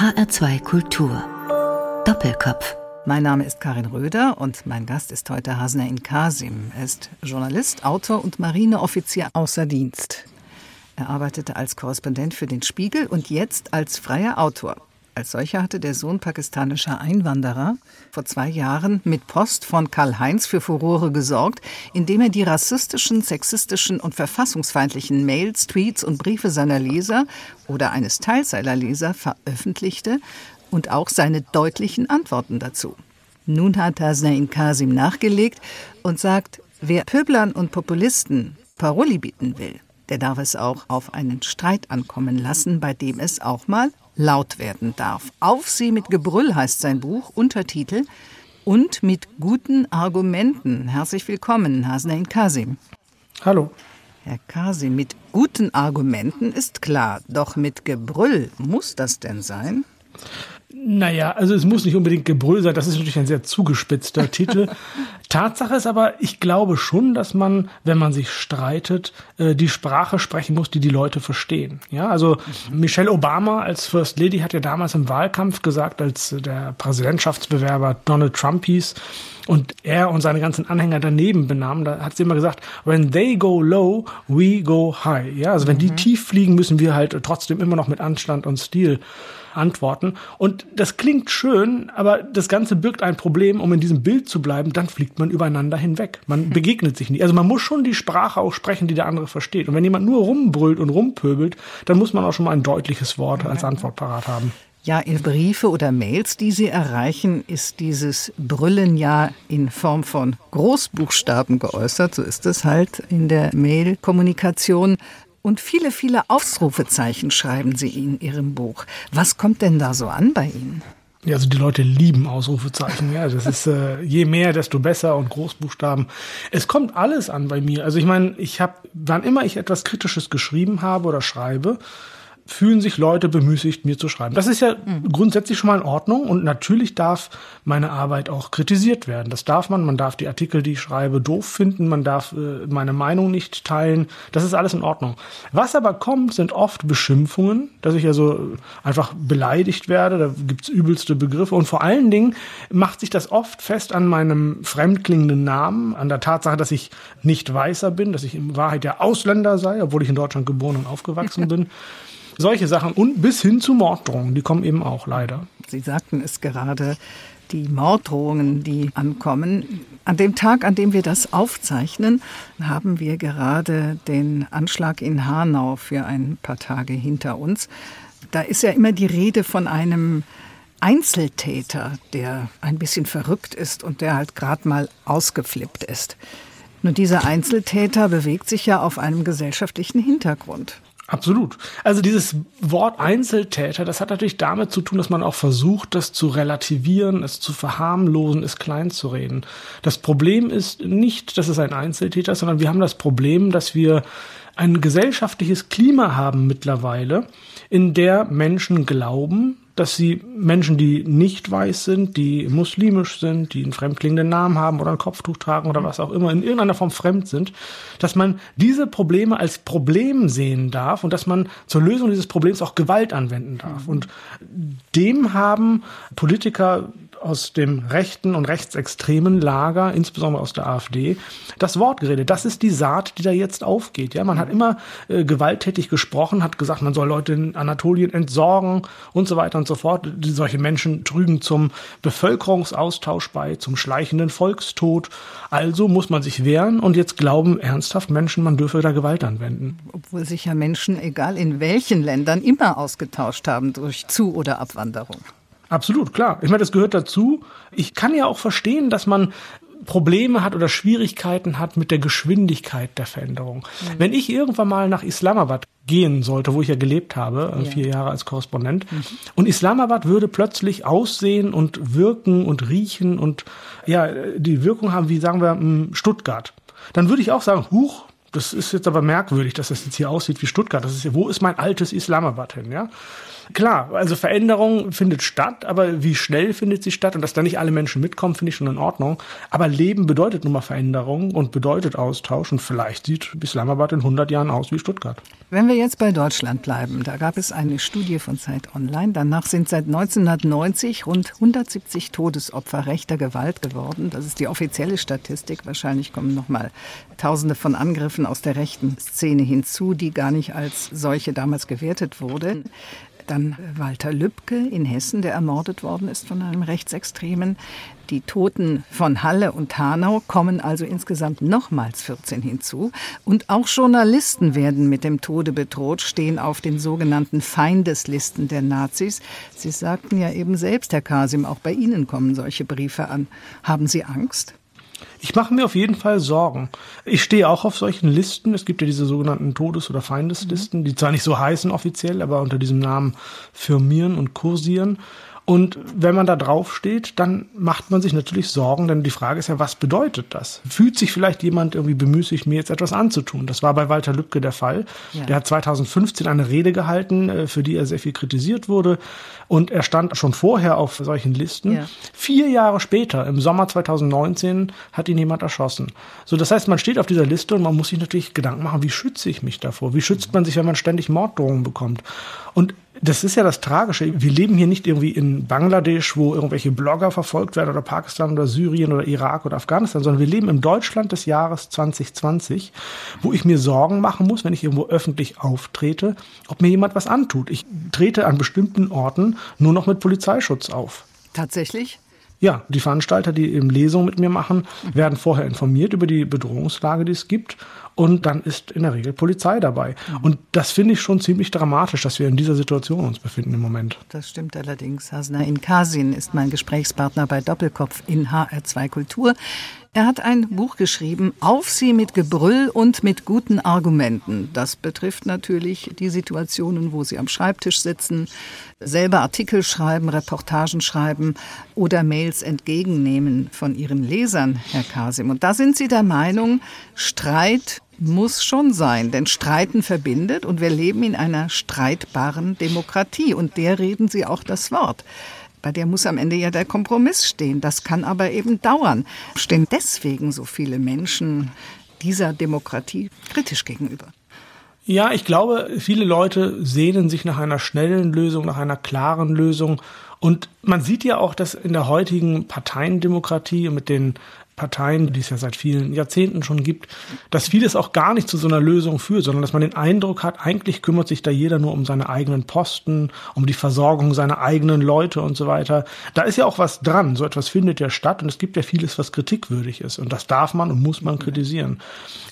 HR2 Kultur. Doppelkopf. Mein Name ist Karin Röder und mein Gast ist heute Hasnain Kasim. Er ist Journalist, Autor und Marineoffizier außer Dienst. Er arbeitete als Korrespondent für den Spiegel und jetzt als freier Autor. Als solcher hatte der Sohn pakistanischer Einwanderer vor zwei Jahren mit Post von Karl-Heinz für Furore gesorgt, indem er die rassistischen, sexistischen und verfassungsfeindlichen Mails, Tweets und Briefe seiner Leser oder eines Teils seiner Leser veröffentlichte und auch seine deutlichen Antworten dazu. Nun hat Hasnain Kasim nachgelegt und sagt, wer Pöblern und Populisten Paroli bieten will, der darf es auch auf einen Streit ankommen lassen, bei dem es auch mal laut werden darf. Auf sie mit Gebrüll heißt sein Buch, Untertitel und mit guten Argumenten. Herzlich willkommen, Hasnain Kasim. Hallo. Herr Kasim, mit guten Argumenten ist klar, doch mit Gebrüll muss das denn sein? Naja, also es muss nicht unbedingt Gebrüll sein, das ist natürlich ein sehr zugespitzter Titel. Tatsache ist aber, ich glaube schon, dass man, wenn man sich streitet, äh, die Sprache sprechen muss, die die Leute verstehen. Ja, also Michelle Obama als First Lady hat ja damals im Wahlkampf gesagt, als der Präsidentschaftsbewerber Donald Trump hieß und er und seine ganzen Anhänger daneben benahmen, da hat sie immer gesagt, when they go low, we go high. Ja, also wenn die mhm. tief fliegen, müssen wir halt trotzdem immer noch mit Anstand und Stil antworten. Und das klingt schön, aber das Ganze birgt ein Problem, um in diesem Bild zu bleiben, dann fliegt man übereinander hinweg. Man hm. begegnet sich nicht. Also man muss schon die Sprache auch sprechen, die der andere versteht. Und wenn jemand nur rumbrüllt und rumpöbelt, dann muss man auch schon mal ein deutliches Wort als Antwort parat haben. Ja, in Briefe oder Mails, die Sie erreichen, ist dieses Brüllen ja in Form von Großbuchstaben geäußert. So ist es halt in der Mail-Kommunikation. Und viele, viele Ausrufezeichen schreiben Sie in Ihrem Buch. Was kommt denn da so an bei Ihnen? Ja, also die Leute lieben Ausrufezeichen. Ja, das ist äh, je mehr, desto besser und Großbuchstaben. Es kommt alles an bei mir. Also ich meine, ich habe, wann immer ich etwas Kritisches geschrieben habe oder schreibe, fühlen sich Leute bemüßigt, mir zu schreiben. Das ist ja mhm. grundsätzlich schon mal in Ordnung und natürlich darf meine Arbeit auch kritisiert werden. Das darf man. Man darf die Artikel, die ich schreibe, doof finden. Man darf äh, meine Meinung nicht teilen. Das ist alles in Ordnung. Was aber kommt, sind oft Beschimpfungen, dass ich also einfach beleidigt werde. Da gibt's übelste Begriffe und vor allen Dingen macht sich das oft fest an meinem fremdklingenden Namen, an der Tatsache, dass ich nicht weißer bin, dass ich in Wahrheit der Ausländer sei, obwohl ich in Deutschland geboren und aufgewachsen bin. Solche Sachen und bis hin zu Morddrohungen, die kommen eben auch leider. Sie sagten es gerade, die Morddrohungen, die ankommen. An dem Tag, an dem wir das aufzeichnen, haben wir gerade den Anschlag in Hanau für ein paar Tage hinter uns. Da ist ja immer die Rede von einem Einzeltäter, der ein bisschen verrückt ist und der halt gerade mal ausgeflippt ist. Nun, dieser Einzeltäter bewegt sich ja auf einem gesellschaftlichen Hintergrund. Absolut. Also dieses Wort Einzeltäter, das hat natürlich damit zu tun, dass man auch versucht, das zu relativieren, es zu verharmlosen, es klein zu reden. Das Problem ist nicht, dass es ein Einzeltäter ist, sondern wir haben das Problem, dass wir ein gesellschaftliches Klima haben mittlerweile, in der Menschen glauben, dass sie Menschen, die nicht weiß sind, die muslimisch sind, die einen fremdklingenden Namen haben oder ein Kopftuch tragen oder was auch immer, in irgendeiner Form fremd sind, dass man diese Probleme als Problem sehen darf und dass man zur Lösung dieses Problems auch Gewalt anwenden darf. Und dem haben Politiker aus dem rechten und rechtsextremen Lager, insbesondere aus der AfD, das Wort geredet. Das ist die Saat, die da jetzt aufgeht. Ja, man hat immer äh, gewalttätig gesprochen, hat gesagt, man soll Leute in Anatolien entsorgen und so weiter und so fort. Die, solche Menschen trügen zum Bevölkerungsaustausch bei, zum schleichenden Volkstod. Also muss man sich wehren und jetzt glauben ernsthaft Menschen, man dürfe da Gewalt anwenden. Obwohl sich ja Menschen, egal in welchen Ländern, immer ausgetauscht haben durch Zu- oder Abwanderung. Absolut, klar. Ich meine, das gehört dazu. Ich kann ja auch verstehen, dass man Probleme hat oder Schwierigkeiten hat mit der Geschwindigkeit der Veränderung. Mhm. Wenn ich irgendwann mal nach Islamabad gehen sollte, wo ich ja gelebt habe, äh, ja. vier Jahre als Korrespondent, mhm. und Islamabad würde plötzlich aussehen und wirken und riechen und ja, die Wirkung haben, wie sagen wir, Stuttgart, dann würde ich auch sagen, huch, Das ist jetzt aber merkwürdig, dass das jetzt hier aussieht wie Stuttgart. Das ist, wo ist mein altes Islamabad hin, ja? Klar, also Veränderung findet statt, aber wie schnell findet sie statt und dass da nicht alle Menschen mitkommen, finde ich schon in Ordnung. Aber Leben bedeutet nun mal Veränderung und bedeutet Austausch und vielleicht sieht Islamabad in 100 Jahren aus wie Stuttgart. Wenn wir jetzt bei Deutschland bleiben, da gab es eine Studie von Zeit Online. Danach sind seit 1990 rund 170 Todesopfer rechter Gewalt geworden. Das ist die offizielle Statistik. Wahrscheinlich kommen noch mal Tausende von Angriffen aus der rechten Szene hinzu, die gar nicht als solche damals gewertet wurde. Dann Walter Lübcke in Hessen, der ermordet worden ist von einem Rechtsextremen. Die Toten von Halle und Hanau kommen also insgesamt nochmals 14 hinzu. Und auch Journalisten werden mit dem Tode bedroht, stehen auf den sogenannten Feindeslisten der Nazis. Sie sagten ja eben selbst, Herr Kasim, auch bei Ihnen kommen solche Briefe an. Haben Sie Angst? Ich mache mir auf jeden Fall Sorgen. Ich stehe auch auf solchen Listen. Es gibt ja diese sogenannten Todes- oder Feindeslisten, die zwar nicht so heißen offiziell, aber unter diesem Namen firmieren und kursieren. Und wenn man da drauf steht, dann macht man sich natürlich Sorgen, denn die Frage ist ja, was bedeutet das? Fühlt sich vielleicht jemand irgendwie bemüßigt, mir jetzt etwas anzutun? Das war bei Walter Lübcke der Fall. Ja. Der hat 2015 eine Rede gehalten, äh, für die er sehr viel kritisiert wurde. Und er stand schon vorher auf solchen Listen. Ja. Vier Jahre später, im Sommer 2019, hat ihn jemand erschossen. So, das heißt, man steht auf dieser Liste und man muss sich natürlich Gedanken machen, wie schütze ich mich davor? Wie schützt man sich, wenn man ständig Morddrohungen bekommt? Und das ist ja das Tragische. Wir leben hier nicht irgendwie in Bangladesch, wo irgendwelche Blogger verfolgt werden oder Pakistan oder Syrien oder Irak oder Afghanistan, sondern wir leben im Deutschland des Jahres 2020, wo ich mir Sorgen machen muss, wenn ich irgendwo öffentlich auftrete, ob mir jemand was antut. Ich trete an bestimmten Orten nur noch mit Polizeischutz auf. Tatsächlich? Ja, die Veranstalter, die eben Lesungen mit mir machen, werden vorher informiert über die Bedrohungslage, die es gibt und dann ist in der Regel Polizei dabei. Und das finde ich schon ziemlich dramatisch, dass wir in dieser Situation uns befinden im Moment. Das stimmt allerdings. Hasna Inkasin ist mein Gesprächspartner bei Doppelkopf in HR2 Kultur. Er hat ein Buch geschrieben, Auf sie mit Gebrüll und mit guten Argumenten. Das betrifft natürlich die Situationen, wo sie am Schreibtisch sitzen, selber Artikel schreiben, Reportagen schreiben oder Mails entgegennehmen von ihren Lesern, Herr Kasim. Und da sind Sie der Meinung, Streit muss schon sein, denn Streiten verbindet und wir leben in einer streitbaren Demokratie und der reden Sie auch das Wort. Bei der muss am Ende ja der Kompromiss stehen. Das kann aber eben dauern. Stehen deswegen so viele Menschen dieser Demokratie kritisch gegenüber? Ja, ich glaube, viele Leute sehnen sich nach einer schnellen Lösung, nach einer klaren Lösung. Und man sieht ja auch, dass in der heutigen Parteiendemokratie mit den Parteien, die es ja seit vielen Jahrzehnten schon gibt, dass vieles auch gar nicht zu so einer Lösung führt, sondern dass man den Eindruck hat, eigentlich kümmert sich da jeder nur um seine eigenen Posten, um die Versorgung seiner eigenen Leute und so weiter. Da ist ja auch was dran. So etwas findet ja statt und es gibt ja vieles, was kritikwürdig ist. Und das darf man und muss man kritisieren.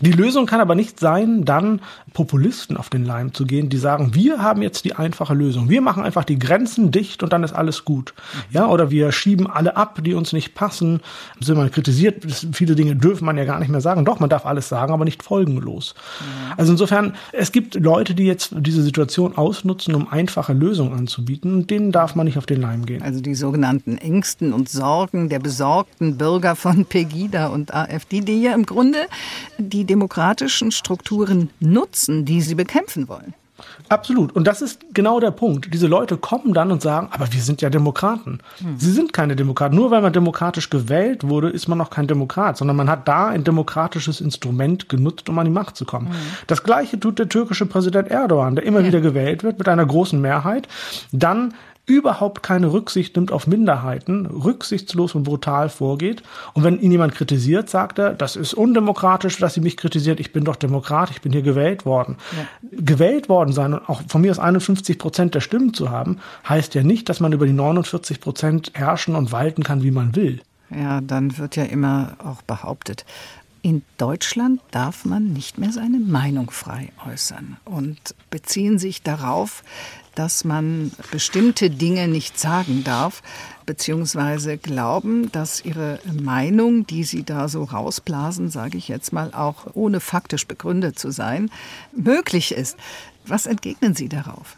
Die Lösung kann aber nicht sein, dann Populisten auf den Leim zu gehen, die sagen, wir haben jetzt die einfache Lösung. Wir machen einfach die Grenzen dicht und dann ist alles gut. Ja, oder wir schieben alle ab, die uns nicht passen. Sind wir kritisiert viele Dinge dürfen man ja gar nicht mehr sagen. Doch, man darf alles sagen, aber nicht folgenlos. Ja. Also insofern, es gibt Leute, die jetzt diese Situation ausnutzen, um einfache Lösungen anzubieten. Und denen darf man nicht auf den Leim gehen. Also die sogenannten Ängsten und Sorgen der besorgten Bürger von Pegida und AfD, die ja im Grunde die demokratischen Strukturen nutzen, die sie bekämpfen wollen. Absolut. Und das ist genau der Punkt. Diese Leute kommen dann und sagen, aber wir sind ja Demokraten. Hm. Sie sind keine Demokraten. Nur weil man demokratisch gewählt wurde, ist man noch kein Demokrat, sondern man hat da ein demokratisches Instrument genutzt, um an die Macht zu kommen. Hm. Das gleiche tut der türkische Präsident Erdogan, der immer ja. wieder gewählt wird mit einer großen Mehrheit, dann überhaupt keine Rücksicht nimmt auf Minderheiten, rücksichtslos und brutal vorgeht. Und wenn ihn jemand kritisiert, sagt er, das ist undemokratisch, dass sie mich kritisiert. Ich bin doch Demokrat, ich bin hier gewählt worden. Ja. Gewählt worden sein und auch von mir aus 51 Prozent der Stimmen zu haben, heißt ja nicht, dass man über die 49 Prozent herrschen und walten kann, wie man will. Ja, dann wird ja immer auch behauptet, in Deutschland darf man nicht mehr seine Meinung frei äußern und beziehen sich darauf, dass man bestimmte Dinge nicht sagen darf, beziehungsweise glauben, dass ihre Meinung, die sie da so rausblasen, sage ich jetzt mal, auch ohne faktisch begründet zu sein, möglich ist. Was entgegnen Sie darauf?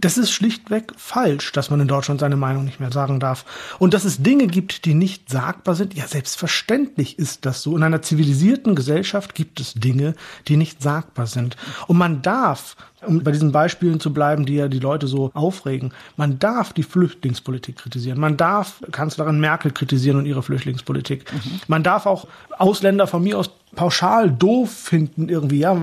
Das ist schlichtweg falsch, dass man in Deutschland seine Meinung nicht mehr sagen darf. Und dass es Dinge gibt, die nicht sagbar sind, ja, selbstverständlich ist das so. In einer zivilisierten Gesellschaft gibt es Dinge, die nicht sagbar sind. Und man darf um bei diesen Beispielen zu bleiben, die ja die Leute so aufregen. Man darf die Flüchtlingspolitik kritisieren. Man darf Kanzlerin Merkel kritisieren und ihre Flüchtlingspolitik. Mhm. Man darf auch Ausländer von mir aus pauschal doof finden irgendwie, ja,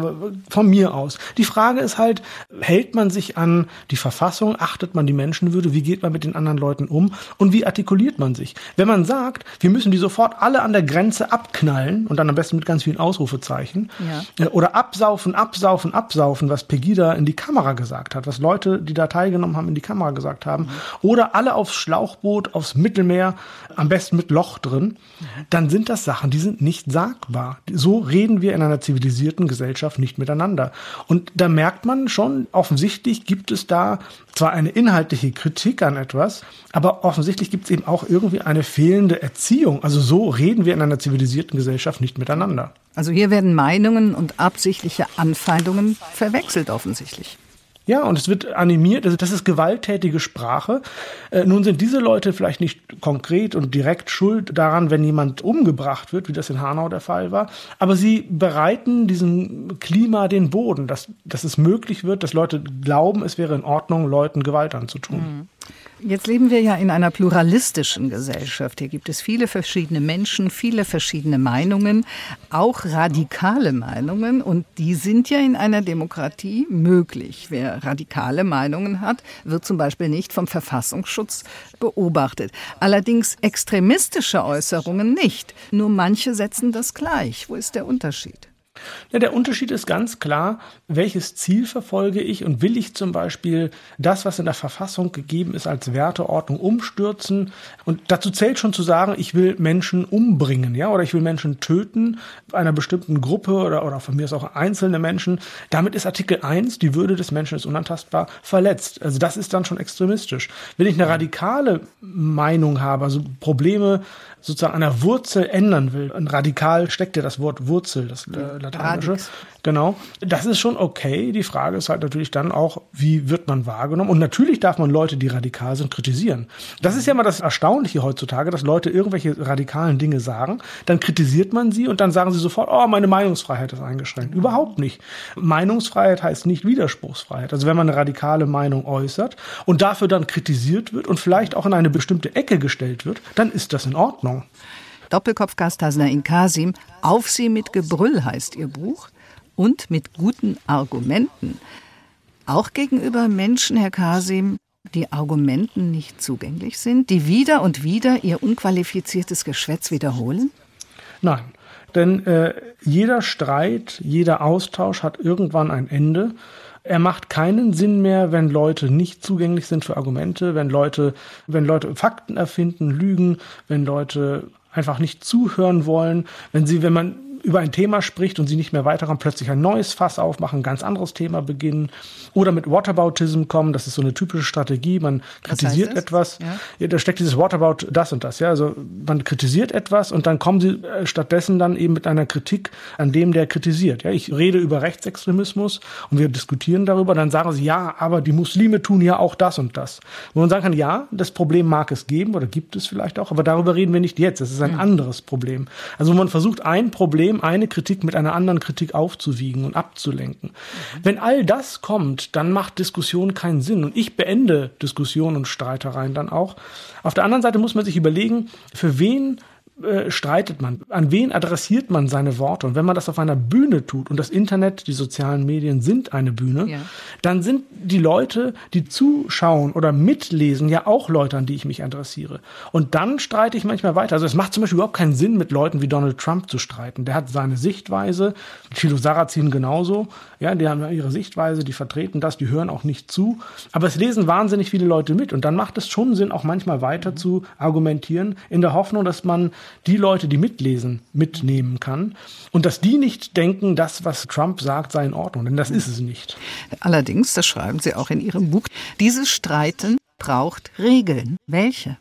von mir aus. Die Frage ist halt, hält man sich an die Verfassung, achtet man die Menschenwürde, wie geht man mit den anderen Leuten um und wie artikuliert man sich? Wenn man sagt, wir müssen die sofort alle an der Grenze abknallen und dann am besten mit ganz vielen Ausrufezeichen ja. Äh, oder absaufen, absaufen, absaufen, was Pegida in die Kamera gesagt hat, was Leute, die da teilgenommen haben, in die Kamera gesagt haben, mhm. oder alle aufs Schlauchboot, aufs Mittelmeer, am besten mit Loch drin, mhm. dann sind das Sachen, die sind nicht sagbar so reden wir in einer zivilisierten Gesellschaft nicht miteinander. Und da merkt man schon, offensichtlich gibt es da zwar eine inhaltliche Kritik an etwas, aber offensichtlich gibt es eben auch irgendwie eine fehlende Erziehung. Also so reden wir in einer zivilisierten Gesellschaft nicht miteinander. Also hier werden Meinungen und absichtliche Anfeindungen verwechselt offensichtlich. Ja, und es wird animiert, also das ist gewalttätige Sprache. Äh, nun sind diese Leute vielleicht nicht konkret und direkt schuld daran, wenn jemand umgebracht wird, wie das in Hanau der Fall war, aber sie bereiten diesem Klima den Boden, dass, dass es möglich wird, dass Leute glauben, es wäre in Ordnung, Leuten Gewalt anzutun. Mhm. Jetzt leben wir ja in einer pluralistischen Gesellschaft. Hier gibt es viele verschiedene Menschen, viele verschiedene Meinungen, auch radikale Meinungen. Und die sind ja in einer Demokratie möglich. Wer radikale Meinungen hat, wird zum Beispiel nicht vom Verfassungsschutz beobachtet. Allerdings extremistische Äußerungen nicht. Nur manche setzen das gleich. Wo ist der Unterschied? Ja, der Unterschied ist ganz klar, welches Ziel verfolge ich und will ich zum Beispiel das, was in der Verfassung gegeben ist, als Werteordnung umstürzen. Und dazu zählt schon zu sagen, ich will Menschen umbringen, ja, oder ich will Menschen töten, einer bestimmten Gruppe oder, oder von mir aus auch einzelne Menschen. Damit ist Artikel 1, die Würde des Menschen ist unantastbar, verletzt. Also das ist dann schon extremistisch. Wenn ich eine radikale Meinung habe, also Probleme sozusagen an der Wurzel ändern will, ein radikal steckt ja das Wort Wurzel, das äh, lateinische. Radix. Genau. Das ist schon okay. Die Frage ist halt natürlich dann auch, wie wird man wahrgenommen? Und natürlich darf man Leute, die radikal sind, kritisieren. Das ist ja mal das Erstaunliche heutzutage, dass Leute irgendwelche radikalen Dinge sagen, dann kritisiert man sie und dann sagen sie sofort, oh, meine Meinungsfreiheit ist eingeschränkt. Überhaupt nicht. Meinungsfreiheit heißt nicht Widerspruchsfreiheit. Also wenn man eine radikale Meinung äußert und dafür dann kritisiert wird und vielleicht auch in eine bestimmte Ecke gestellt wird, dann ist das in Ordnung. Doppelkopfgast in Kasim, Auf sie mit Gebrüll heißt ihr Buch und mit guten Argumenten. Auch gegenüber Menschen, Herr Kasim, die Argumenten nicht zugänglich sind, die wieder und wieder ihr unqualifiziertes Geschwätz wiederholen? Nein, denn äh, jeder Streit, jeder Austausch hat irgendwann ein Ende. Er macht keinen Sinn mehr, wenn Leute nicht zugänglich sind für Argumente, wenn Leute, wenn Leute Fakten erfinden, lügen, wenn Leute einfach nicht zuhören wollen, wenn sie, wenn man über ein Thema spricht und sie nicht mehr weiterkommen, plötzlich ein neues Fass aufmachen, ein ganz anderes Thema beginnen oder mit Whataboutism kommen. Das ist so eine typische Strategie. Man kritisiert etwas. Ja. ja. da steckt dieses Whatabout das und das. Ja, also man kritisiert etwas und dann kommen sie äh, stattdessen dann eben mit einer Kritik an dem, der kritisiert. Ja, ich rede über Rechtsextremismus und wir diskutieren darüber. Dann sagen sie, ja, aber die Muslime tun ja auch das und das. Wo man sagen kann, ja, das Problem mag es geben oder gibt es vielleicht auch, aber darüber reden wir nicht jetzt. Das ist ein mhm. anderes Problem. Also man versucht ein Problem Problem, eine Kritik mit einer anderen Kritik aufzuwiegen und abzulenken. Mhm. Wenn all das kommt, dann macht Diskussion keinen Sinn. Und ich beende Diskussionen und Streitereien dann auch. Auf der anderen Seite muss man sich überlegen, für wen äh, streitet man? An wen adressiert man seine Worte? Und wenn man das auf einer Bühne tut, und das Internet, die sozialen Medien sind eine Bühne, ja. dann sind die Leute, die zuschauen oder mitlesen, ja auch Leute, an die ich mich adressiere. Und dann streite ich manchmal weiter. Also es macht zum Beispiel überhaupt keinen Sinn, mit Leuten wie Donald Trump zu streiten. Der hat seine Sichtweise, Chilo Sarrazin genauso, ja, die haben ihre Sichtweise, die vertreten das, die hören auch nicht zu. Aber es lesen wahnsinnig viele Leute mit. Und dann macht es schon Sinn, auch manchmal weiter mhm. zu argumentieren, in der Hoffnung, dass man die Leute, die mitlesen, mitnehmen kann. Und dass die nicht denken, das, was Trump sagt, sei in Ordnung. Denn das ist es nicht. Allerdings, das schreiben Sie auch in Ihrem Buch, dieses Streiten braucht Regeln. Welche?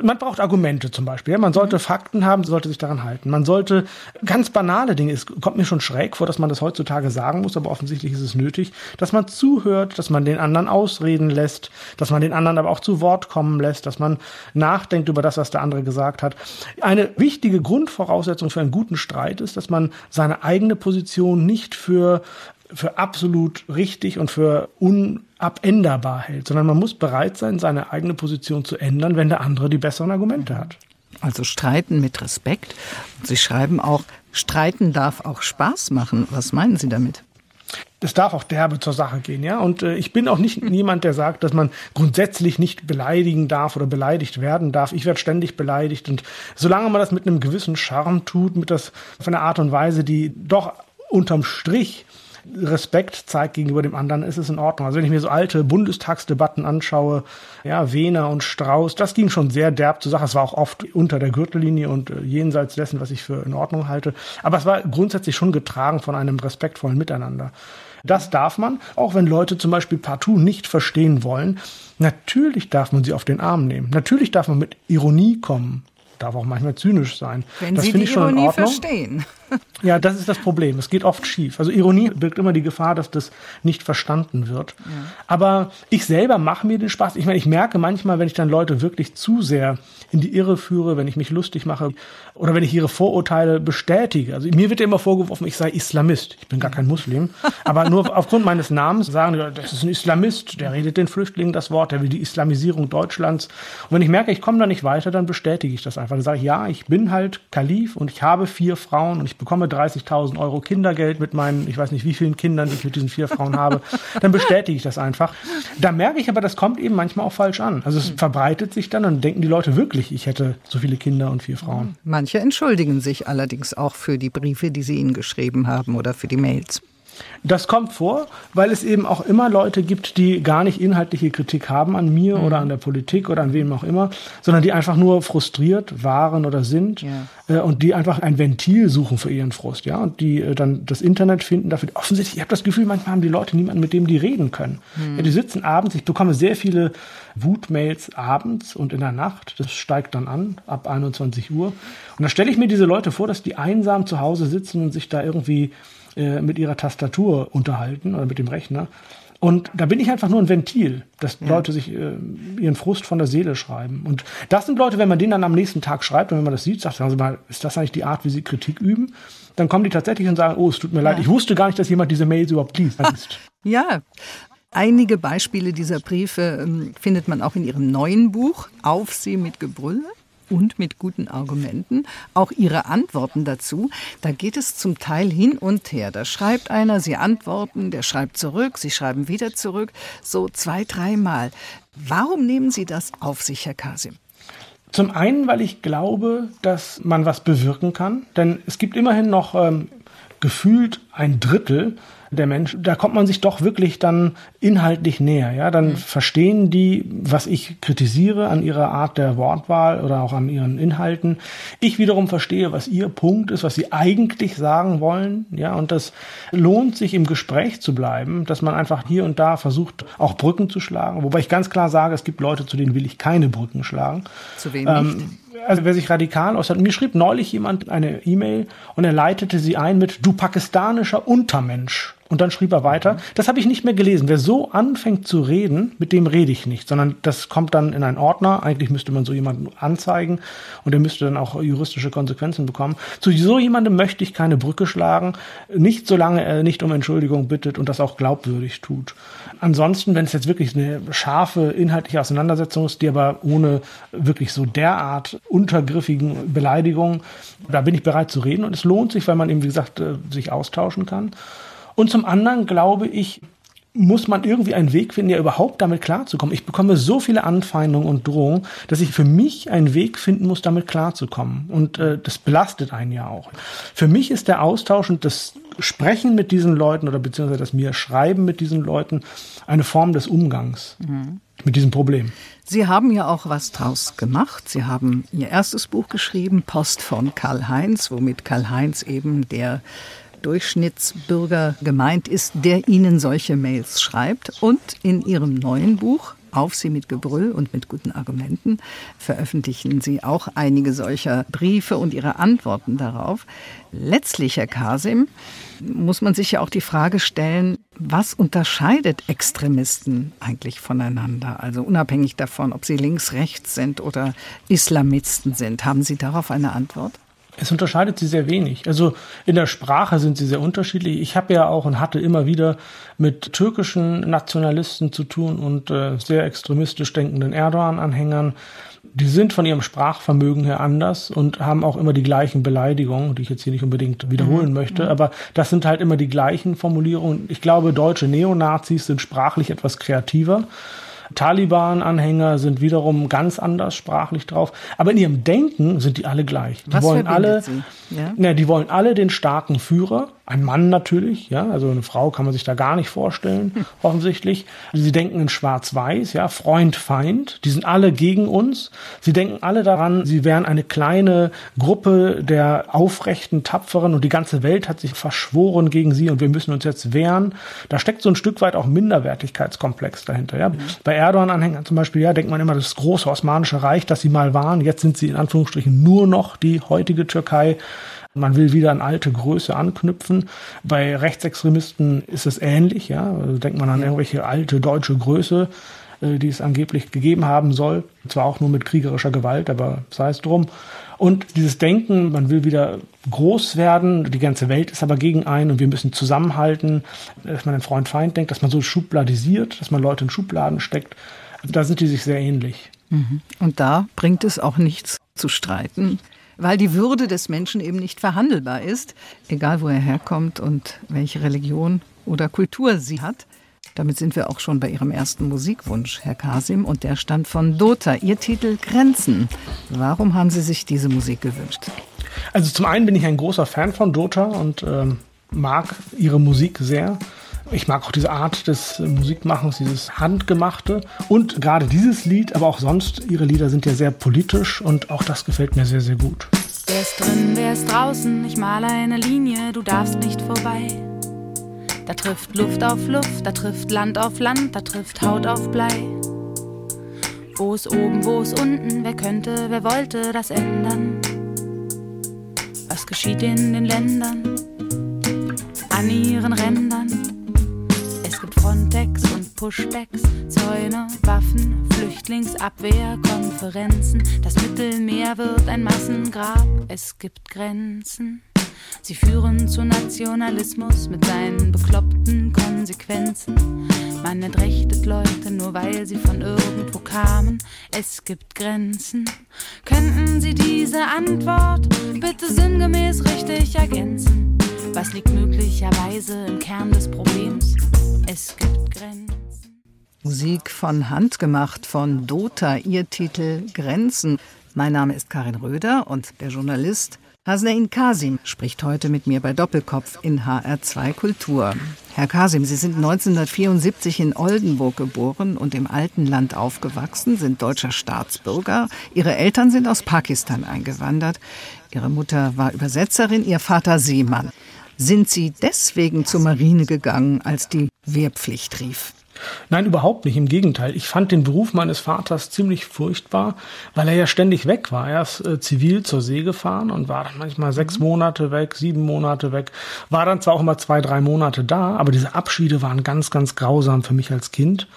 Man braucht Argumente zum Beispiel. Man sollte Fakten haben, sollte sich daran halten. Man sollte ganz banale Dinge, es kommt mir schon schräg vor, dass man das heutzutage sagen muss, aber offensichtlich ist es nötig, dass man zuhört, dass man den anderen ausreden lässt, dass man den anderen aber auch zu Wort kommen lässt, dass man nachdenkt über das, was der andere gesagt hat. Eine wichtige Grundvoraussetzung für einen guten Streit ist, dass man seine eigene Position nicht für für absolut richtig und für unabänderbar hält, sondern man muss bereit sein, seine eigene Position zu ändern, wenn der andere die besseren Argumente hat. Also streiten mit Respekt. Sie schreiben auch, streiten darf auch Spaß machen. Was meinen Sie damit? Es darf auch derbe zur Sache gehen, ja. Und äh, ich bin auch nicht niemand, der sagt, dass man grundsätzlich nicht beleidigen darf oder beleidigt werden darf. Ich werde ständig beleidigt und solange man das mit einem gewissen Charme tut, mit das von einer Art und Weise, die doch unterm Strich Respekt zeigt gegenüber dem anderen, ist es in Ordnung. Also wenn ich mir so alte Bundestagsdebatten anschaue, ja, Wehner und Strauß, das ging schon sehr derb zur Sache. Es war auch oft unter der Gürtellinie und äh, jenseits dessen, was ich für in Ordnung halte. Aber es war grundsätzlich schon getragen von einem respektvollen Miteinander. Das darf man, auch wenn Leute zum Beispiel partout nicht verstehen wollen. Natürlich darf man sie auf den Arm nehmen. Natürlich darf man mit Ironie kommen darf auch manchmal zynisch sein. Wenn das Sie die Ironie verstehen. Ja, das ist das Problem. Es geht oft schief. Also Ironie birgt immer die Gefahr, dass das nicht verstanden wird. Ja. Aber ich selber mache mir den Spaß. Ich meine, ich merke manchmal, wenn ich dann Leute wirklich zu sehr in die Irre führe, wenn ich mich lustig mache oder wenn ich ihre Vorurteile bestätige. Also mir wird ja immer vorgeworfen, ich sei Islamist. Ich bin gar kein Muslim. Aber nur aufgrund meines Namens sagen die, das ist ein Islamist, der redet den Flüchtlingen das Wort, der will die Islamisierung Deutschlands. Und wenn ich merke, ich komme da nicht weiter, dann bestätige ich das einfach. Dann sage ich, ja, ich bin halt Kalif und ich habe vier Frauen und ich bekomme 30.000 Euro Kindergeld mit meinen, ich weiß nicht wie vielen Kindern, die ich mit diesen vier Frauen habe, dann bestätige ich das einfach. Da merke ich aber, das kommt eben manchmal auch falsch an. Also es verbreitet sich dann und denken die Leute wirklich, ich hätte so viele Kinder und vier Frauen. Manche entschuldigen sich allerdings auch für die Briefe, die sie ihnen geschrieben haben oder für die Mails. Das kommt vor, weil es eben auch immer Leute gibt, die gar nicht inhaltliche Kritik haben an mir mhm. oder an der Politik oder an wem auch immer, sondern die einfach nur frustriert waren oder sind ja. äh, und die einfach ein Ventil suchen für ihren Frust, ja, und die äh, dann das Internet finden dafür. Offensichtlich, ich habe das Gefühl, manchmal haben die Leute niemanden, mit dem die reden können. Mhm. Ja, die sitzen abends, ich bekomme sehr viele Wutmails abends und in der Nacht, das steigt dann an, ab 21 Uhr. Und da stelle ich mir diese Leute vor, dass die einsam zu Hause sitzen und sich da irgendwie äh, mit ihrer Tastatur unterhalten oder mit dem Rechner. Und da bin ich einfach nur ein Ventil, dass ja. Leute sich äh, ihren Frust von der Seele schreiben. Und das sind Leute, wenn man den dann am nächsten Tag schreibt und wenn man das sieht, sagt, Sie mal, ist das eigentlich die Art, wie Sie Kritik üben? Dann kommen die tatsächlich und sagen, oh, es tut mir ja. leid, ich wusste gar nicht, dass jemand diese Mails überhaupt liest. ja, Einige Beispiele dieser Briefe ähm, findet man auch in Ihrem neuen Buch, Auf Sie mit Gebrülle und mit guten Argumenten, auch ihre Antworten dazu. Da geht es zum Teil hin und her. Da schreibt einer, sie antworten, der schreibt zurück, sie schreiben wieder zurück, so zwei, dreimal. Warum nehmen Sie das auf sich, Herr Kasim? Zum einen, weil ich glaube, dass man was bewirken kann, denn es gibt immerhin noch ähm, gefühlt ein Drittel der Mensch, da kommt man sich doch wirklich dann inhaltlich näher. Ja, dann mhm. verstehen die, was ich kritisiere an ihrer Art der Wortwahl oder auch an ihren Inhalten. Ich wiederum verstehe, was ihr Punkt ist, was sie eigentlich sagen wollen. Ja, und das lohnt sich im Gespräch zu bleiben, dass man einfach hier und da versucht, auch Brücken zu schlagen. Wobei ich ganz klar sage, es gibt Leute, zu denen will ich keine Brücken schlagen. Zu wem ähm, nicht? also wer sich radikal äußert, mir schrieb neulich jemand eine E-Mail und er leitete sie ein mit du pakistanischer Untermensch. Und dann schrieb er weiter. Das habe ich nicht mehr gelesen. Wer so anfängt zu reden, mit dem rede ich nicht, sondern das kommt dann in einen Ordner. Eigentlich müsste man so jemanden anzeigen und der müsste dann auch juristische Konsequenzen bekommen. Zu so jemandem möchte ich keine Brücke schlagen, nicht solange er nicht um Entschuldigung bittet und das auch glaubwürdig tut. Ansonsten, wenn es jetzt wirklich eine scharfe inhaltliche Auseinandersetzung ist, die aber ohne wirklich so derart untergriffigen Beleidigungen, da bin ich bereit zu reden und es lohnt sich, weil man eben, wie gesagt, äh, sich austauschen kann. Und zum anderen glaube ich, muss man irgendwie einen Weg finden, ja überhaupt damit klarzukommen. Ich bekomme so viele Anfeindungen und Drohungen, dass ich für mich einen Weg finden muss, damit klarzukommen. Und äh, das belastet einen ja auch. Für mich ist der Austausch und das Sprechen mit diesen Leuten oder beziehungsweise das mir Schreiben mit diesen Leuten eine Form des Umgangs mhm. mit diesem Problem. Sie haben ja auch was draus gemacht. Sie haben Ihr erstes Buch geschrieben, Post von Karl-Heinz, womit Karl-Heinz eben der Durchschnittsbürger gemeint ist, der Ihnen solche Mails schreibt. Und in Ihrem neuen Buch auf sie mit Gebrüll und mit guten Argumenten, veröffentlichen Sie auch einige solcher Briefe und Ihre Antworten darauf. Letztlich, Herr Kasim, muss man sich ja auch die Frage stellen, was unterscheidet Extremisten eigentlich voneinander? Also unabhängig davon, ob sie links, rechts sind oder Islamisten sind. Haben Sie darauf eine Antwort? Es unterscheidet sie sehr wenig. Also in der Sprache sind sie sehr unterschiedlich. Ich habe ja auch und hatte immer wieder mit türkischen Nationalisten zu tun und äh, sehr extremistisch denkenden Erdogan-Anhängern. Die sind von ihrem Sprachvermögen her anders und haben auch immer die gleichen Beleidigungen, die ich jetzt hier nicht unbedingt wiederholen mhm. möchte, mhm. aber das sind halt immer die gleichen Formulierungen. Ich glaube, deutsche Neonazis sind sprachlich etwas kreativer Taliban-Anhänger sind wiederum ganz anders sprachlich drauf. Aber in ihrem Denken sind die alle gleich. Die Was wollen alle, sie? Ja? Ja, die wollen alle den starken Führer ein Mann natürlich, ja, also eine Frau kann man sich da gar nicht vorstellen, hm. offensichtlich. Sie denken in Schwarz-Weiß, ja, Freund, Feind, die sind alle gegen uns. Sie denken alle daran, sie wären eine kleine Gruppe der aufrechten, tapferen und die ganze Welt hat sich verschworen gegen sie und wir müssen uns jetzt wehren. Da steckt so ein Stück weit auch Minderwertigkeitskomplex dahinter, ja. Mhm. Bei Erdogan-Anhängern zum Beispiel, ja, denkt man immer, das große Osmanische Reich, das sie mal waren, jetzt sind sie in Anführungsstrichen nur noch die heutige Türkei. Man will wieder an alte Größe anknüpfen. Bei Rechtsextremisten ist es ähnlich, ja. Also denkt man an irgendwelche alte deutsche Größe, äh, die es angeblich gegeben haben soll. Zwar auch nur mit kriegerischer Gewalt, aber sei es drum. Und dieses Denken, man will wieder groß werden, die ganze Welt ist aber gegen einen und wir müssen zusammenhalten, dass man an Freund-Feind denkt, dass man so schubladisiert, dass man Leute in Schubladen steckt. Da sind die sich sehr ähnlich. Mhm. Und da bringt es auch nichts zu streiten weil die Würde des Menschen eben nicht verhandelbar ist, egal wo er herkommt und welche Religion oder Kultur sie hat. Damit sind wir auch schon bei Ihrem ersten Musikwunsch, Herr Kasim, und der stand von Dota. Ihr Titel Grenzen. Warum haben Sie sich diese Musik gewünscht? Also zum einen bin ich ein großer Fan von Dota und ähm, mag ihre Musik sehr. Ich mag auch diese Art des äh, Musikmachens, dieses Handgemachte. Und gerade dieses Lied, aber auch sonst, ihre Lieder sind ja sehr politisch und auch das gefällt mir sehr, sehr gut. Wer ist drin, wer ist draußen? Ich male eine Linie, du darfst nicht vorbei. Da trifft Luft auf Luft, da trifft Land auf Land, da trifft Haut auf Blei. Wo ist oben, wo ist unten? Wer könnte, wer wollte das ändern? Was geschieht in den Ländern? An ihren Rändern? Frontex und Pushbacks, Zäune, Waffen, Flüchtlingsabwehr, Konferenzen. Das Mittelmeer wird ein Massengrab, es gibt Grenzen. Sie führen zu Nationalismus mit seinen bekloppten Konsequenzen. Man entrechtet Leute nur weil sie von irgendwo kamen. Es gibt Grenzen. Könnten Sie diese Antwort bitte sinngemäß richtig ergänzen? Was liegt möglicherweise im Kern des Problems? Es gibt Grenzen. Musik von Hand gemacht von Dota, ihr Titel Grenzen. Mein Name ist Karin Röder und der Journalist Hasnain Kasim spricht heute mit mir bei Doppelkopf in HR2 Kultur. Herr Kasim, Sie sind 1974 in Oldenburg geboren und im alten Land aufgewachsen, sind deutscher Staatsbürger. Ihre Eltern sind aus Pakistan eingewandert. Ihre Mutter war Übersetzerin, ihr Vater Seemann. Sind Sie deswegen zur Marine gegangen, als die Wehrpflicht rief? Nein, überhaupt nicht. Im Gegenteil. Ich fand den Beruf meines Vaters ziemlich furchtbar, weil er ja ständig weg war. Er ist äh, zivil zur See gefahren und war dann manchmal sechs mhm. Monate weg, sieben Monate weg. War dann zwar auch immer zwei, drei Monate da, aber diese Abschiede waren ganz, ganz grausam für mich als Kind.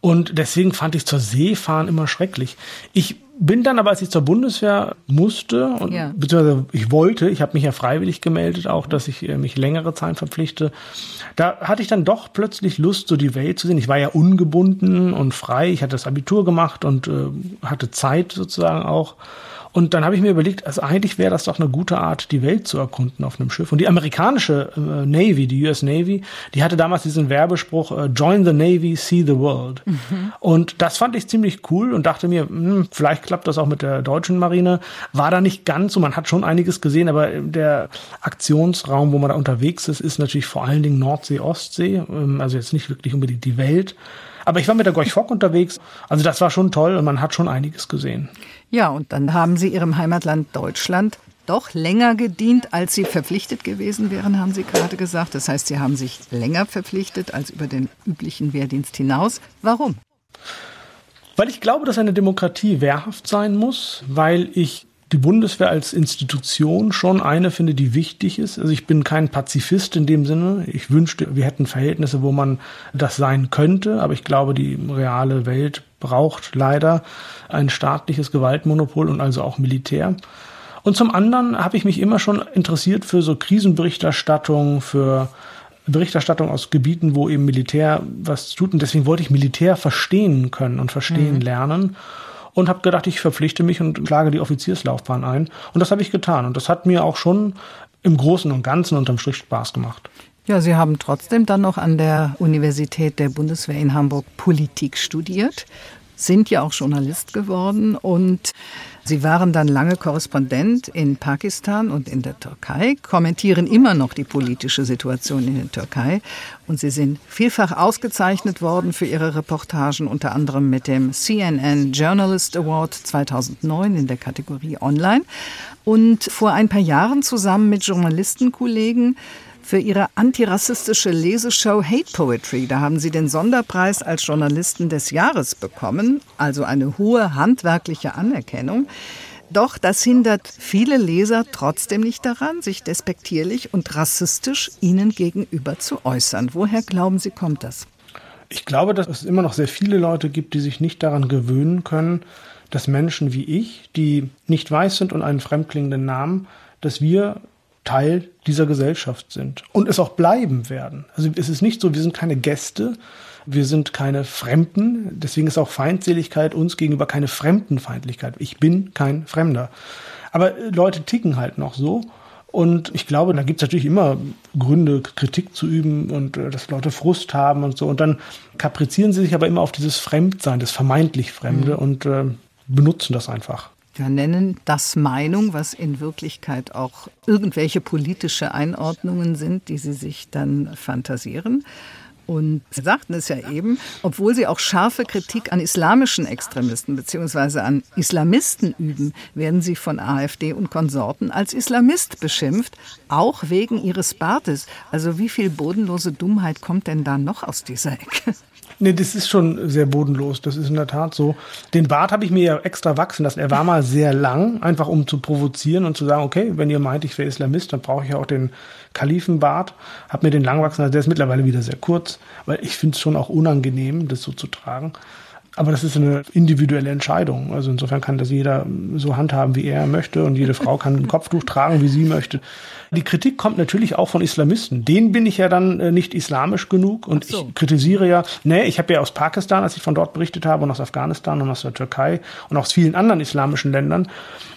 Und deswegen fand ich zur See fahren immer schrecklich. Ich bin dann aber, als ich zur Bundeswehr musste, und, ja. beziehungsweise ich wollte, ich habe mich ja freiwillig gemeldet, auch, dass ich äh, mich längere Zeit verpflichte, da hatte ich dann doch plötzlich Lust, so die Welt zu sehen. Ich war ja ungebunden und frei, ich hatte das Abitur gemacht und äh, hatte Zeit sozusagen auch. Und dann habe ich mir überlegt, also eigentlich wäre das doch eine gute Art, die Welt zu erkunden auf einem Schiff. Und die amerikanische äh, Navy, die US Navy, die hatte damals diesen Werbespruch, äh, Join the Navy, see the world. Mhm. Und das fand ich ziemlich cool und dachte mir, hm, vielleicht klappt das auch mit der deutschen Marine. War da nicht ganz so, man hat schon einiges gesehen, aber der Aktionsraum, wo man da unterwegs ist, ist natürlich vor allen Dingen Nordsee, Ostsee, ähm, also jetzt nicht wirklich unbedingt die Welt. Aber ich war mit der Gorch Fock unterwegs. Also das war schon toll und man hat schon einiges gesehen. Ja, und dann haben Sie Ihrem Heimatland Deutschland doch länger gedient, als Sie verpflichtet gewesen wären, haben Sie gerade gesagt. Das heißt, Sie haben sich länger verpflichtet als über den üblichen Wehrdienst hinaus. Warum? Weil ich glaube, dass eine Demokratie wehrhaft sein muss, weil ich die Bundeswehr als Institution schon eine finde, die wichtig ist. Also ich bin kein Pazifist in dem Sinne. Ich wünschte, wir hätten Verhältnisse, wo man das sein könnte, aber ich glaube, die reale Welt braucht leider ein staatliches Gewaltmonopol und also auch Militär. Und zum anderen habe ich mich immer schon interessiert für so Krisenberichterstattung, für Berichterstattung aus Gebieten, wo eben Militär was tut. Und deswegen wollte ich Militär verstehen können und verstehen mhm. lernen und habe gedacht, ich verpflichte mich und klage die Offizierslaufbahn ein. Und das habe ich getan. Und das hat mir auch schon im Großen und Ganzen unterm Strich Spaß gemacht. Ja, Sie haben trotzdem dann noch an der Universität der Bundeswehr in Hamburg Politik studiert, sind ja auch Journalist geworden und Sie waren dann lange Korrespondent in Pakistan und in der Türkei, kommentieren immer noch die politische Situation in der Türkei und Sie sind vielfach ausgezeichnet worden für Ihre Reportagen, unter anderem mit dem CNN Journalist Award 2009 in der Kategorie Online. Und vor ein paar Jahren zusammen mit Journalistenkollegen für ihre antirassistische Leseshow Hate Poetry. Da haben sie den Sonderpreis als Journalisten des Jahres bekommen, also eine hohe handwerkliche Anerkennung. Doch das hindert viele Leser trotzdem nicht daran, sich despektierlich und rassistisch ihnen gegenüber zu äußern. Woher glauben Sie, kommt das? Ich glaube, dass es immer noch sehr viele Leute gibt, die sich nicht daran gewöhnen können, dass Menschen wie ich, die nicht weiß sind und einen fremdklingenden Namen, dass wir Teil dieser Gesellschaft sind und es auch bleiben werden. Also es ist nicht so, wir sind keine Gäste, wir sind keine Fremden, deswegen ist auch Feindseligkeit uns gegenüber keine Fremdenfeindlichkeit. Ich bin kein Fremder. Aber Leute ticken halt noch so. Und ich glaube, da gibt es natürlich immer Gründe, Kritik zu üben und äh, dass Leute Frust haben und so. Und dann kaprizieren sie sich aber immer auf dieses Fremdsein, das vermeintlich Fremde mhm. und äh, benutzen das einfach. Wir nennen das Meinung, was in Wirklichkeit auch irgendwelche politische Einordnungen sind, die Sie sich dann fantasieren. Und Sie sagten es ja eben, obwohl Sie auch scharfe Kritik an islamischen Extremisten bzw. an Islamisten üben, werden Sie von AfD und Konsorten als Islamist beschimpft, auch wegen Ihres Bartes. Also wie viel bodenlose Dummheit kommt denn da noch aus dieser Ecke? Nee, das ist schon sehr bodenlos. Das ist in der Tat so. Den Bart habe ich mir ja extra wachsen lassen. Er war mal sehr lang, einfach um zu provozieren und zu sagen, okay, wenn ihr meint, ich wäre Islamist, dann brauche ich ja auch den Kalifenbart. Hab mir den lang wachsen lassen. Der ist mittlerweile wieder sehr kurz, weil ich finde es schon auch unangenehm, das so zu tragen. Aber das ist eine individuelle Entscheidung. Also insofern kann das jeder so handhaben, wie er möchte und jede Frau kann ein Kopftuch tragen, wie sie möchte. Die Kritik kommt natürlich auch von Islamisten. Den bin ich ja dann äh, nicht islamisch genug und so. ich kritisiere ja, nee, ich habe ja aus Pakistan, als ich von dort berichtet habe und aus Afghanistan und aus der Türkei und aus vielen anderen islamischen Ländern,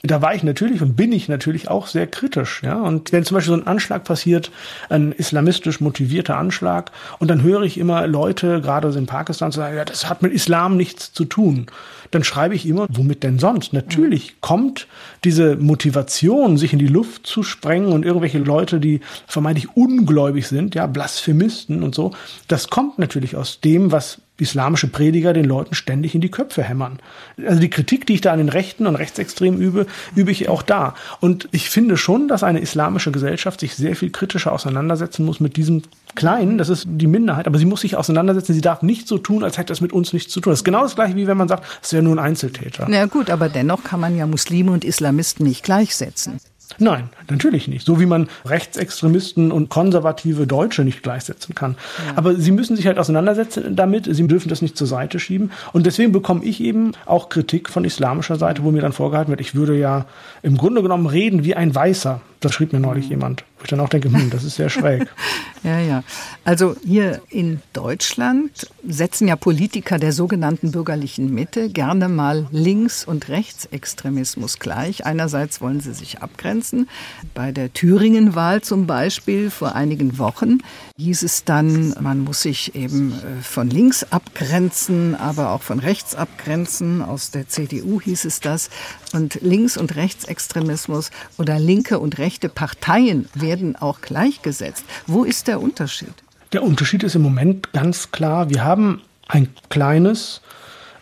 da war ich natürlich und bin ich natürlich auch sehr kritisch. Ja? Und wenn zum Beispiel so ein Anschlag passiert, ein islamistisch motivierter Anschlag, und dann höre ich immer Leute, gerade in Pakistan, sagen, ja, das hat mit Islam nichts zu tun dann schreibe ich immer, womit denn sonst? Natürlich kommt diese Motivation, sich in die Luft zu sprengen und irgendwelche Leute, die vermeintlich ungläubig sind, ja, Blasphemisten und so, das kommt natürlich aus dem, was islamische Prediger den Leuten ständig in die Köpfe hämmern. Also die Kritik, die ich da an den Rechten und Rechtsextremen übe, übe ich auch da. Und ich finde schon, dass eine islamische Gesellschaft sich sehr viel kritischer auseinandersetzen muss mit diesem Kleinen, das ist die Minderheit, aber sie muss sich auseinandersetzen. Sie darf nicht so tun, als hätte das mit uns nichts zu tun. Das ist genau das gleiche, wie wenn man sagt, es wäre nur ein Einzeltäter. Na gut, aber dennoch kann man ja Muslime und Islamisten nicht gleichsetzen. Nein, natürlich nicht. So wie man Rechtsextremisten und konservative Deutsche nicht gleichsetzen kann. Ja. Aber sie müssen sich halt auseinandersetzen damit. Sie dürfen das nicht zur Seite schieben. Und deswegen bekomme ich eben auch Kritik von islamischer Seite, wo mir dann vorgehalten wird, ich würde ja im Grunde genommen reden wie ein Weißer. Das schrieb mir neulich jemand. Wo ich dann auch denke, hm, das ist sehr schräg. ja, ja. Also hier in Deutschland setzen ja Politiker der sogenannten bürgerlichen Mitte gerne mal Links- und Rechtsextremismus gleich. Einerseits wollen sie sich abgrenzen. Bei der Thüringen-Wahl zum Beispiel vor einigen Wochen hieß es dann, man muss sich eben äh, von links abgrenzen, aber auch von rechts abgrenzen. Aus der CDU hieß es das. Und Links- und Rechtsextremismus oder linke und rechte Parteien werden auch gleichgesetzt. Wo ist der Unterschied? Der Unterschied ist im Moment ganz klar, wir haben ein kleines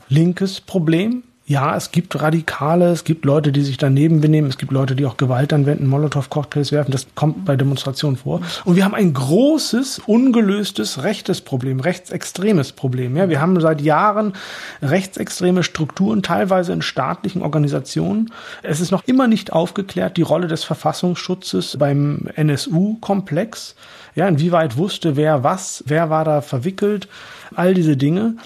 linkes Problem ja, es gibt Radikale, es gibt Leute, die sich daneben benehmen, es gibt Leute, die auch Gewalt anwenden, Molotow-Cocktails werfen. Das kommt bei Demonstrationen vor. Und wir haben ein großes, ungelöstes rechtes Problem, rechtsextremes Problem. Ja, wir haben seit Jahren rechtsextreme Strukturen, teilweise in staatlichen Organisationen. Es ist noch immer nicht aufgeklärt, die Rolle des Verfassungsschutzes beim NSU-Komplex. Ja, inwieweit wusste wer was, wer war da verwickelt, all diese Dinge.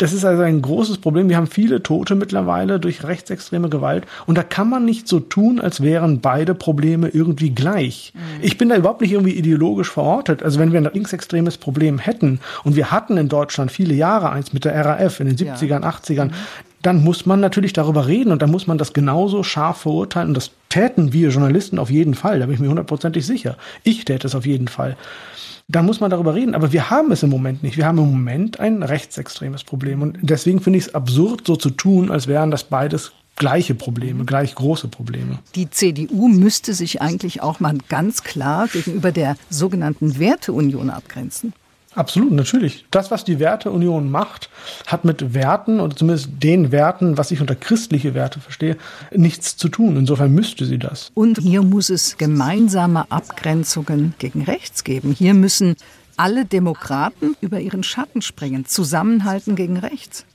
Das ist also ein großes Problem. Wir haben viele Tote mittlerweile durch rechtsextreme Gewalt. Und da kann man nicht so tun, als wären beide Probleme irgendwie gleich. Mhm. Ich bin da überhaupt nicht irgendwie ideologisch verortet. Also wenn wir ein linksextremes Problem hätten und wir hatten in Deutschland viele Jahre eins mit der RAF in den 70ern, ja. 80ern, mhm. dann muss man natürlich darüber reden und dann muss man das genauso scharf verurteilen. Und das täten wir Journalisten auf jeden Fall. Da bin ich mir hundertprozentig sicher. Ich täte es auf jeden Fall dann muss man darüber reden. Aber wir haben es im Moment nicht. Wir haben im Moment ein rechtsextremes Problem. Und deswegen finde ich es absurd, so zu tun, als wären das beides gleiche Probleme, gleich große Probleme. Die CDU müsste sich eigentlich auch mal ganz klar gegenüber der sogenannten Werteunion abgrenzen. Absolut, natürlich. Das, was die Werteunion macht, hat mit Werten oder zumindest den Werten, was ich unter christliche Werte verstehe, nichts zu tun. Insofern müsste sie das. Und hier muss es gemeinsame Abgrenzungen gegen rechts geben. Hier müssen alle Demokraten über ihren Schatten springen, zusammenhalten gegen rechts.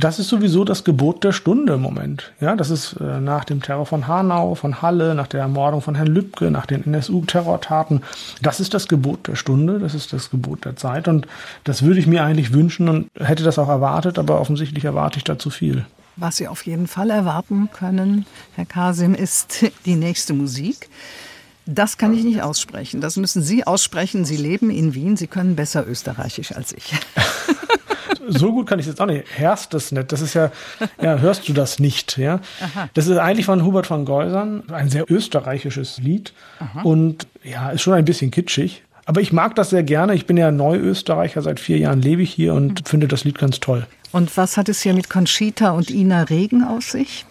Das ist sowieso das Gebot der Stunde im Moment. Ja, das ist äh, nach dem Terror von Hanau, von Halle, nach der Ermordung von Herrn Lübcke, nach den NSU-Terrortaten. Das ist das Gebot der Stunde, das ist das Gebot der Zeit und das würde ich mir eigentlich wünschen und hätte das auch erwartet, aber offensichtlich erwarte ich da zu viel. Was Sie auf jeden Fall erwarten können, Herr Kasim, ist die nächste Musik. Das kann ich nicht aussprechen. Das müssen Sie aussprechen. Sie leben in Wien. Sie können besser Österreichisch als ich. so gut kann ich es jetzt auch nicht. Hörst das nicht? Das ist ja, ja, hörst du das nicht, ja? Aha. Das ist eigentlich von Hubert von Geusern, ein sehr österreichisches Lied Aha. und ja, ist schon ein bisschen kitschig. Aber ich mag das sehr gerne. Ich bin ja Neuösterreicher, seit vier Jahren lebe ich hier und mhm. finde das Lied ganz toll. Und was hat es hier mit Conchita und Ina Regen aus sich?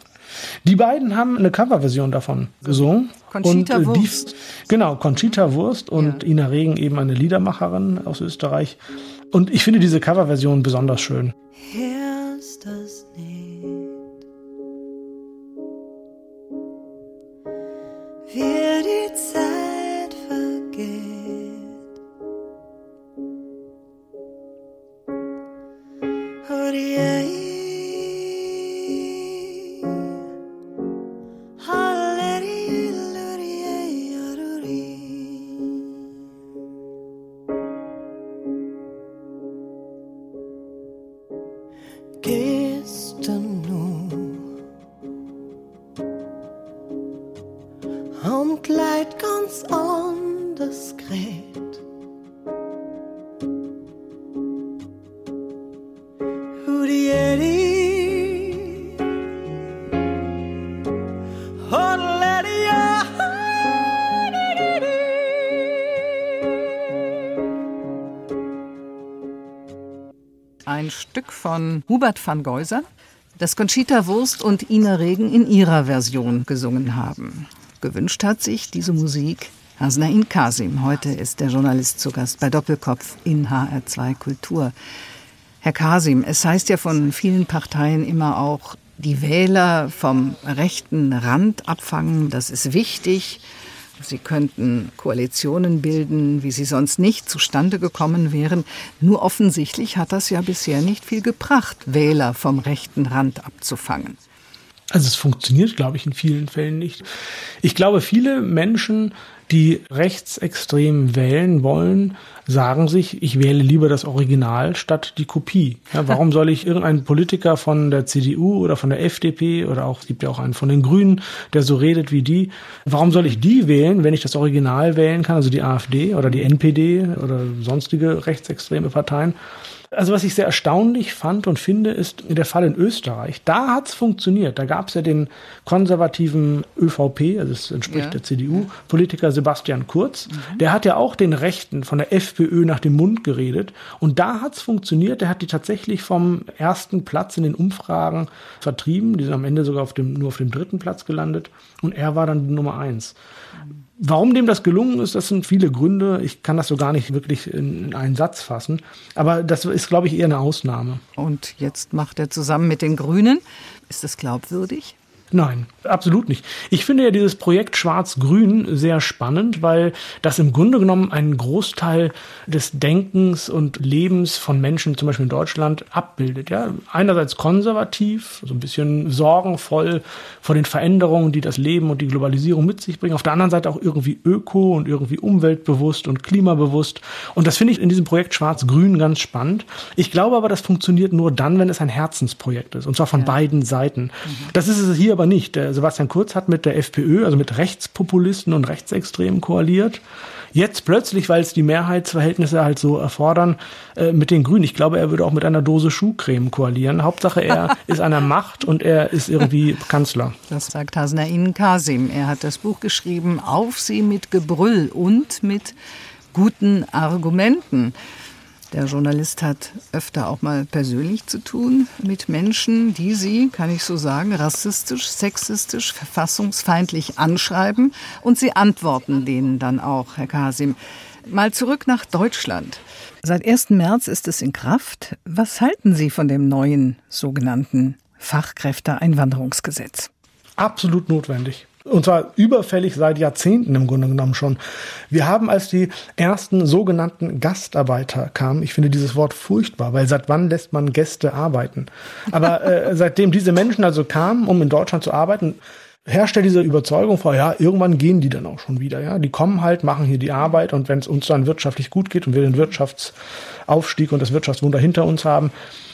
Die beiden haben eine Coverversion davon gesungen. Conchita und, äh, Wurst. genau, Conchita Wurst und ja. Ina Regen eben eine Liedermacherin aus Österreich. Und ich finde diese Coverversion besonders schön. Hörst das nicht? Wie die Zeit vergeht. Oh, yeah. Von Hubert van Geuser, das Conchita Wurst und Ina Regen in ihrer Version gesungen haben. Gewünscht hat sich diese Musik Hasnain Kasim. Heute ist der Journalist zu Gast bei Doppelkopf in HR2 Kultur. Herr Kasim, es heißt ja von vielen Parteien immer auch, die Wähler vom rechten Rand abfangen, das ist wichtig. Sie könnten Koalitionen bilden, wie sie sonst nicht zustande gekommen wären. Nur offensichtlich hat das ja bisher nicht viel gebracht, Wähler vom rechten Rand abzufangen. Also es funktioniert, glaube ich, in vielen Fällen nicht. Ich glaube, viele Menschen, die rechtsextrem wählen wollen, sagen sich, ich wähle lieber das Original statt die Kopie. Ja, warum soll ich irgendeinen Politiker von der CDU oder von der FDP oder auch, es gibt ja auch einen von den Grünen, der so redet wie die, warum soll ich die wählen, wenn ich das Original wählen kann, also die AfD oder die NPD oder sonstige rechtsextreme Parteien? Also was ich sehr erstaunlich fand und finde, ist der Fall in Österreich. Da hat es funktioniert. Da gab es ja den konservativen ÖVP, also es entspricht ja. der CDU-Politiker Sebastian Kurz. Mhm. Der hat ja auch den Rechten von der FPÖ nach dem Mund geredet. Und da hat es funktioniert. Der hat die tatsächlich vom ersten Platz in den Umfragen vertrieben. Die sind am Ende sogar auf dem, nur auf dem dritten Platz gelandet. Und er war dann die Nummer eins. Warum dem das gelungen ist, das sind viele Gründe. Ich kann das so gar nicht wirklich in einen Satz fassen. Aber das ist, glaube ich, eher eine Ausnahme. Und jetzt macht er zusammen mit den Grünen Ist das glaubwürdig? Nein, absolut nicht. Ich finde ja dieses Projekt Schwarz-Grün sehr spannend, weil das im Grunde genommen einen Großteil des Denkens und Lebens von Menschen, zum Beispiel in Deutschland, abbildet. Ja, einerseits konservativ, so ein bisschen sorgenvoll vor den Veränderungen, die das Leben und die Globalisierung mit sich bringen. Auf der anderen Seite auch irgendwie öko und irgendwie umweltbewusst und klimabewusst. Und das finde ich in diesem Projekt Schwarz-Grün ganz spannend. Ich glaube aber, das funktioniert nur dann, wenn es ein Herzensprojekt ist. Und zwar von ja. beiden Seiten. Mhm. Das ist es hier aber nicht. Der Sebastian Kurz hat mit der FPÖ, also mit Rechtspopulisten und Rechtsextremen koaliert. Jetzt plötzlich, weil es die Mehrheitsverhältnisse halt so erfordern, äh, mit den Grünen. Ich glaube, er würde auch mit einer Dose Schuhcreme koalieren. Hauptsache, er ist an der Macht und er ist irgendwie Kanzler. Das sagt Hasner Ihnen Kasim. Er hat das Buch geschrieben, Auf sie mit Gebrüll und mit guten Argumenten. Der Journalist hat öfter auch mal persönlich zu tun mit Menschen, die sie, kann ich so sagen, rassistisch, sexistisch, verfassungsfeindlich anschreiben und sie antworten denen dann auch, Herr Kasim. Mal zurück nach Deutschland. Seit 1. März ist es in Kraft. Was halten Sie von dem neuen sogenannten Fachkräfteeinwanderungsgesetz? Absolut notwendig und zwar überfällig seit Jahrzehnten im Grunde genommen schon. Wir haben, als die ersten sogenannten Gastarbeiter kamen, ich finde dieses Wort furchtbar, weil seit wann lässt man Gäste arbeiten? Aber äh, seitdem diese Menschen also kamen, um in Deutschland zu arbeiten, herrscht ja diese Überzeugung vor, ja, irgendwann gehen die dann auch schon wieder, ja. Die kommen halt, machen hier die Arbeit und wenn es uns dann wirtschaftlich gut geht und wir den Wirtschaftsaufstieg und das Wirtschaftswunder hinter uns haben,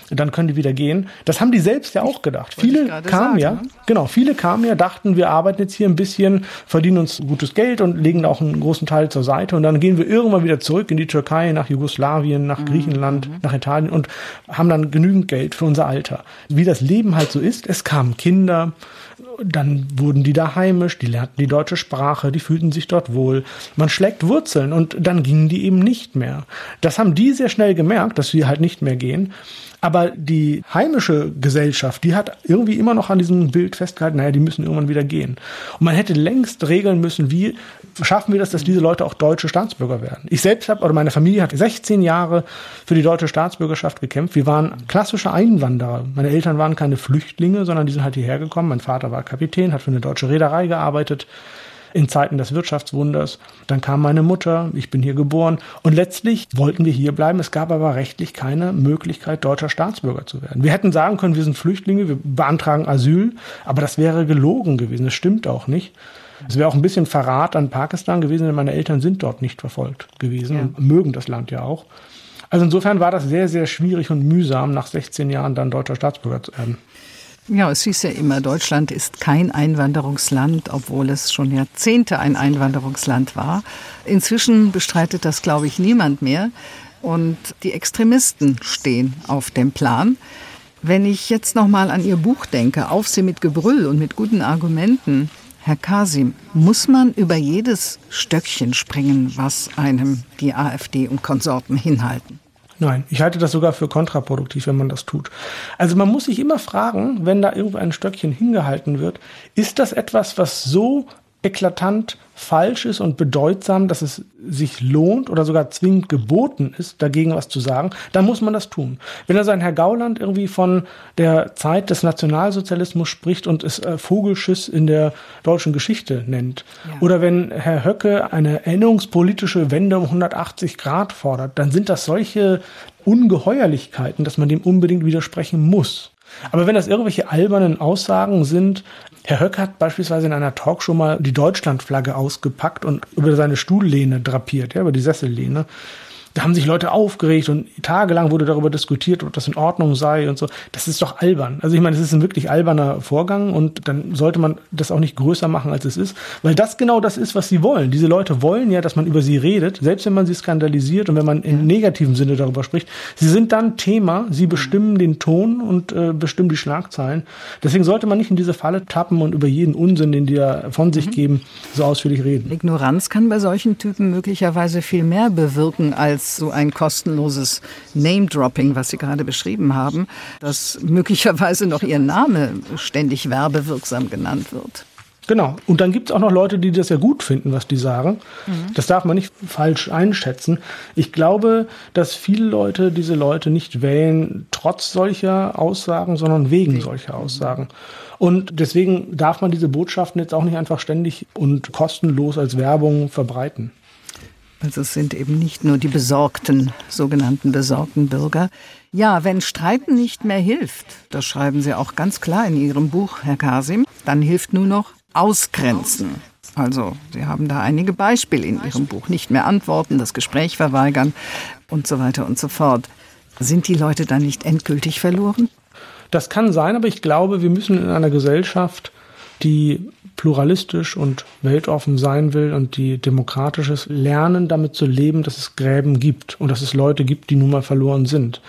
dann können die wieder gehen. Das haben die selbst ja auch gedacht. Viele kamen sagen, ja, ne? genau, viele kamen ja, dachten, wir arbeiten jetzt hier ein bisschen, verdienen uns gutes Geld und legen auch einen großen Teil zur Seite und dann gehen wir irgendwann wieder zurück in die Türkei, nach Jugoslawien, nach mhm. Griechenland, mhm. nach Italien und haben dann genügend Geld für unser Alter. Wie das Leben halt so ist, es kamen Kinder, dann wurden die da heimisch, die lernten die deutsche Sprache, die fühlten sich dort wohl. Man schlägt Wurzeln und dann gingen die eben nicht mehr. Das haben die sehr schnell gemerkt, dass sie halt nicht mehr gehen. Aber die heimische Gesellschaft, die hat irgendwie immer noch an diesem Bild festgehalten, naja, die müssen irgendwann wieder gehen. Und man hätte längst regeln müssen, wie schaffen wir das, dass diese Leute auch deutsche Staatsbürger werden. Ich selbst habe, oder meine Familie hat 16 Jahre für die deutsche Staatsbürgerschaft gekämpft. Wir waren klassische Einwanderer. Meine Eltern waren keine Flüchtlinge, sondern die sind halt hierher gekommen. Mein Vater war Kapitän, hat für eine deutsche Reederei gearbeitet in Zeiten des Wirtschaftswunders. Dann kam meine Mutter, ich bin hier geboren und letztlich wollten wir hier bleiben. Es gab aber rechtlich keine Möglichkeit, deutscher Staatsbürger zu werden. Wir hätten sagen können, wir sind Flüchtlinge, wir beantragen Asyl, aber das wäre gelogen gewesen. Das stimmt auch nicht. Es wäre auch ein bisschen Verrat an Pakistan gewesen, denn meine Eltern sind dort nicht verfolgt gewesen ja. und mögen das Land ja auch. Also insofern war das sehr, sehr schwierig und mühsam, nach 16 Jahren dann deutscher Staatsbürger zu werden. Ja, es hieß ja immer, Deutschland ist kein Einwanderungsland, obwohl es schon Jahrzehnte ein Einwanderungsland war. Inzwischen bestreitet das, glaube ich, niemand mehr. Und die Extremisten stehen auf dem Plan. Wenn ich jetzt noch mal an Ihr Buch denke, Auf sie mit Gebrüll und mit guten Argumenten, Herr Kasim, muss man über jedes Stöckchen springen, was einem die AfD und Konsorten hinhalten? Nein, ich halte das sogar für kontraproduktiv, wenn man das tut. Also man muss sich immer fragen, wenn da irgendwo ein Stöckchen hingehalten wird, ist das etwas, was so eklatant falsch ist und bedeutsam, dass es sich lohnt oder sogar zwingend geboten ist, dagegen was zu sagen, dann muss man das tun. Wenn also ein Herr Gauland irgendwie von der Zeit des Nationalsozialismus spricht und es äh, Vogelschiss in der deutschen Geschichte nennt, ja. oder wenn Herr Höcke eine erinnerungspolitische Wende um 180 Grad fordert, dann sind das solche Ungeheuerlichkeiten, dass man dem unbedingt widersprechen muss. Aber wenn das irgendwelche albernen Aussagen sind, Herr Höck hat beispielsweise in einer Talkshow mal die Deutschlandflagge ausgepackt und über seine Stuhllehne drapiert, ja, über die Sessellehne da haben sich Leute aufgeregt und tagelang wurde darüber diskutiert, ob das in Ordnung sei und so. Das ist doch albern. Also ich meine, es ist ein wirklich alberner Vorgang und dann sollte man das auch nicht größer machen, als es ist, weil das genau das ist, was sie wollen. Diese Leute wollen ja, dass man über sie redet, selbst wenn man sie skandalisiert und wenn man im negativen Sinne darüber spricht. Sie sind dann Thema, sie bestimmen den Ton und äh, bestimmen die Schlagzeilen. Deswegen sollte man nicht in diese Falle tappen und über jeden Unsinn, den die da von sich mhm. geben, so ausführlich reden. Ignoranz kann bei solchen Typen möglicherweise viel mehr bewirken als so ein kostenloses Name-Dropping, was Sie gerade beschrieben haben, dass möglicherweise noch Ihr Name ständig werbewirksam genannt wird. Genau. Und dann gibt es auch noch Leute, die das ja gut finden, was die sagen. Mhm. Das darf man nicht falsch einschätzen. Ich glaube, dass viele Leute diese Leute nicht wählen, trotz solcher Aussagen, sondern wegen solcher Aussagen. Und deswegen darf man diese Botschaften jetzt auch nicht einfach ständig und kostenlos als Werbung verbreiten. Also es sind eben nicht nur die besorgten, sogenannten besorgten Bürger. Ja, wenn Streiten nicht mehr hilft, das schreiben Sie auch ganz klar in Ihrem Buch, Herr Kasim, dann hilft nur noch Ausgrenzen. Also, Sie haben da einige Beispiele in Ihrem Buch. Nicht mehr antworten, das Gespräch verweigern und so weiter und so fort. Sind die Leute dann nicht endgültig verloren? Das kann sein, aber ich glaube, wir müssen in einer Gesellschaft, die pluralistisch und weltoffen sein will und die demokratisches lernen, damit zu leben, dass es Gräben gibt und dass es Leute gibt, die nun mal verloren sind.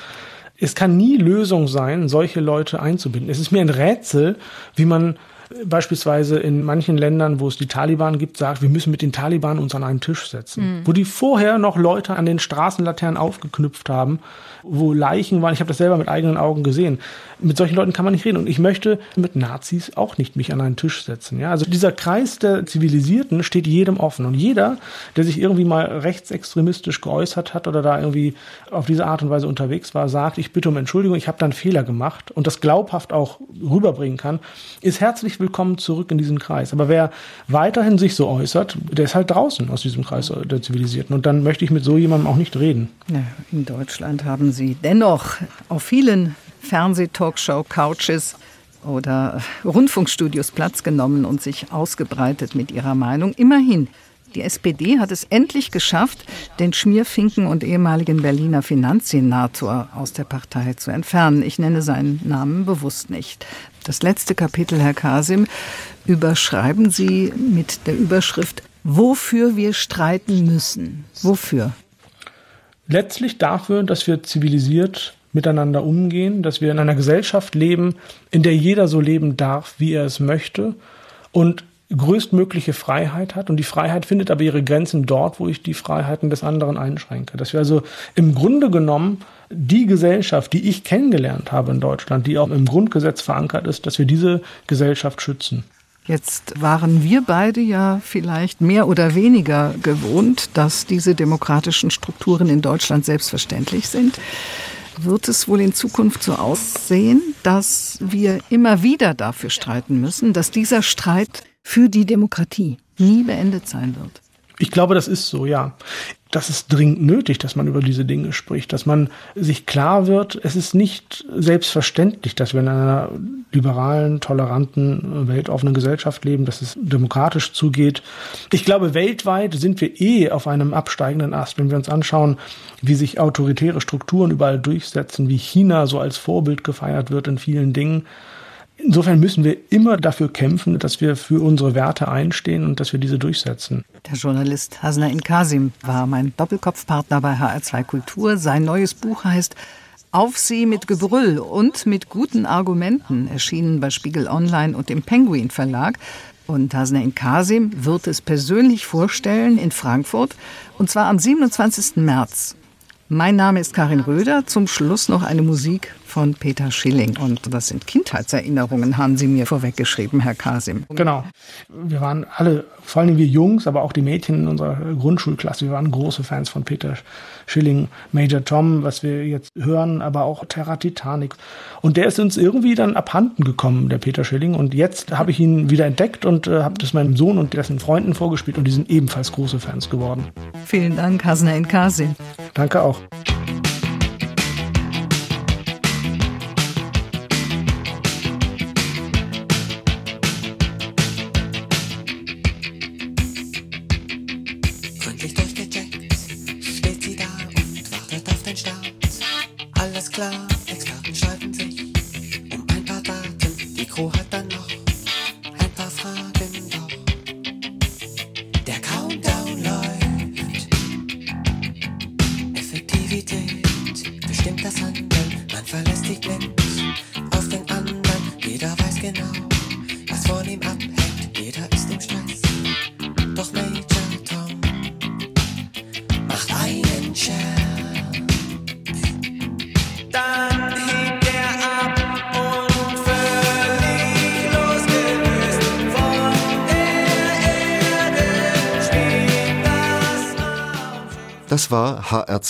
Es kann nie Lösung sein, solche Leute einzubinden. Es ist mir ein Rätsel, wie man beispielsweise in manchen Ländern, wo es die Taliban gibt, sagt, wir müssen mit den Taliban uns an einen Tisch setzen. Mhm. Wo die vorher noch Leute an den Straßenlaternen aufgeknüpft haben, wo Leichen waren. Ich habe das selber mit eigenen Augen gesehen. Mit solchen Leuten kann man nicht reden. Und ich möchte mit Nazis auch nicht mich an einen Tisch setzen. Ja, also dieser Kreis der Zivilisierten steht jedem offen. Und jeder, der sich irgendwie mal rechtsextremistisch geäußert hat oder da irgendwie auf diese Art und Weise unterwegs war, sagt, ich bitte um Entschuldigung, ich habe da einen Fehler gemacht und das glaubhaft auch rüberbringen kann, ist herzlich willkommen zurück in diesen Kreis. Aber wer weiterhin sich so äußert, der ist halt draußen aus diesem Kreis der Zivilisierten. Und dann möchte ich mit so jemandem auch nicht reden. In Deutschland haben Sie dennoch auf vielen Fernseh-Talkshow-Couches oder Rundfunkstudios Platz genommen und sich ausgebreitet mit ihrer Meinung. Immerhin, die SPD hat es endlich geschafft, den Schmierfinken und ehemaligen Berliner Finanzsenator aus der Partei zu entfernen. Ich nenne seinen Namen bewusst nicht. Das letzte Kapitel, Herr Kasim, überschreiben Sie mit der Überschrift Wofür wir streiten müssen. Wofür? Letztlich dafür, dass wir zivilisiert miteinander umgehen, dass wir in einer Gesellschaft leben, in der jeder so leben darf, wie er es möchte und größtmögliche Freiheit hat und die Freiheit findet aber ihre Grenzen dort, wo ich die Freiheiten des anderen einschränke. Dass wir also im Grunde genommen die Gesellschaft, die ich kennengelernt habe in Deutschland, die auch im Grundgesetz verankert ist, dass wir diese Gesellschaft schützen. Jetzt waren wir beide ja vielleicht mehr oder weniger gewohnt, dass diese demokratischen Strukturen in Deutschland selbstverständlich sind. Wird es wohl in Zukunft so aussehen, dass wir immer wieder dafür streiten müssen, dass dieser Streit für die Demokratie nie beendet sein wird? Ich glaube, das ist so, ja. Das ist dringend nötig, dass man über diese Dinge spricht, dass man sich klar wird, es ist nicht selbstverständlich, dass wir in einer liberalen, toleranten, weltoffenen Gesellschaft leben, dass es demokratisch zugeht. Ich glaube, weltweit sind wir eh auf einem absteigenden Ast, wenn wir uns anschauen, wie sich autoritäre Strukturen überall durchsetzen, wie China so als Vorbild gefeiert wird in vielen Dingen. Insofern müssen wir immer dafür kämpfen, dass wir für unsere Werte einstehen und dass wir diese durchsetzen. Der Journalist Hasna Inkasim war mein Doppelkopfpartner bei HR2 Kultur. Sein neues Buch heißt Auf Sie mit Gebrüll und mit guten Argumenten, erschienen bei Spiegel Online und dem Penguin Verlag. Und Hasna Kasim wird es persönlich vorstellen in Frankfurt, und zwar am 27. März. Mein Name ist Karin Röder. Zum Schluss noch eine Musik von Peter Schilling. Und das sind Kindheitserinnerungen, haben Sie mir vorweggeschrieben, Herr Kasim. Genau. Wir waren alle, vor allem wir Jungs, aber auch die Mädchen in unserer Grundschulklasse, wir waren große Fans von Peter Schilling, Major Tom, was wir jetzt hören, aber auch Terra Titanic. Und der ist uns irgendwie dann abhanden gekommen, der Peter Schilling. Und jetzt habe ich ihn wieder entdeckt und äh, habe das meinem Sohn und dessen Freunden vorgespielt und die sind ebenfalls große Fans geworden. Vielen Dank, Hasna Kasim. Danke auch.